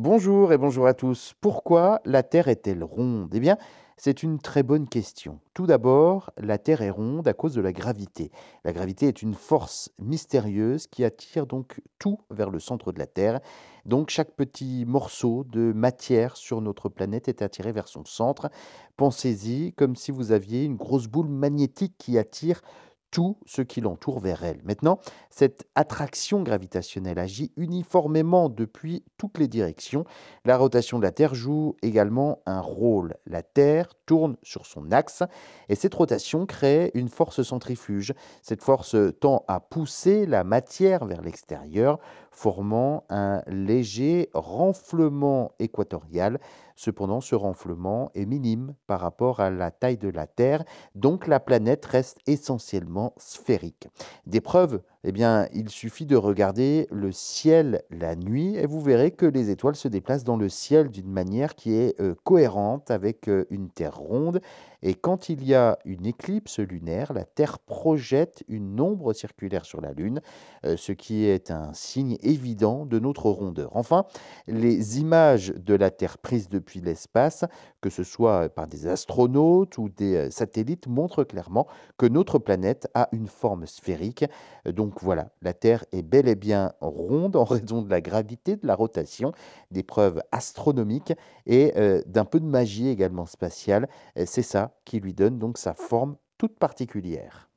Bonjour et bonjour à tous. Pourquoi la Terre est-elle ronde? Eh bien, c'est une très bonne question. Tout d'abord, la Terre est ronde à cause de la gravité. La gravité est une force mystérieuse qui attire donc tout vers le centre de la Terre. Donc chaque petit morceau de matière sur notre planète est attiré vers son centre. Pensez-y comme si vous aviez une grosse boule magnétique qui attire tout ce qui l'entoure vers elle. Maintenant, cette attraction gravitationnelle agit uniformément depuis toutes les directions. La rotation de la Terre joue également un rôle. La Terre tourne sur son axe et cette rotation crée une force centrifuge. Cette force tend à pousser la matière vers l'extérieur, formant un léger renflement équatorial. Cependant, ce renflement est minime par rapport à la taille de la Terre, donc la planète reste essentiellement sphérique. Des preuves eh bien, il suffit de regarder le ciel la nuit et vous verrez que les étoiles se déplacent dans le ciel d'une manière qui est euh, cohérente avec euh, une Terre ronde. Et quand il y a une éclipse lunaire, la Terre projette une ombre circulaire sur la Lune, euh, ce qui est un signe évident de notre rondeur. Enfin, les images de la Terre prises depuis l'espace, que ce soit par des astronautes ou des satellites, montrent clairement que notre planète a une forme sphérique. Donc voilà, la Terre est bel et bien ronde en raison de la gravité, de la rotation, des preuves astronomiques et euh, d'un peu de magie également spatiale. C'est ça qui lui donne donc sa forme toute particulière.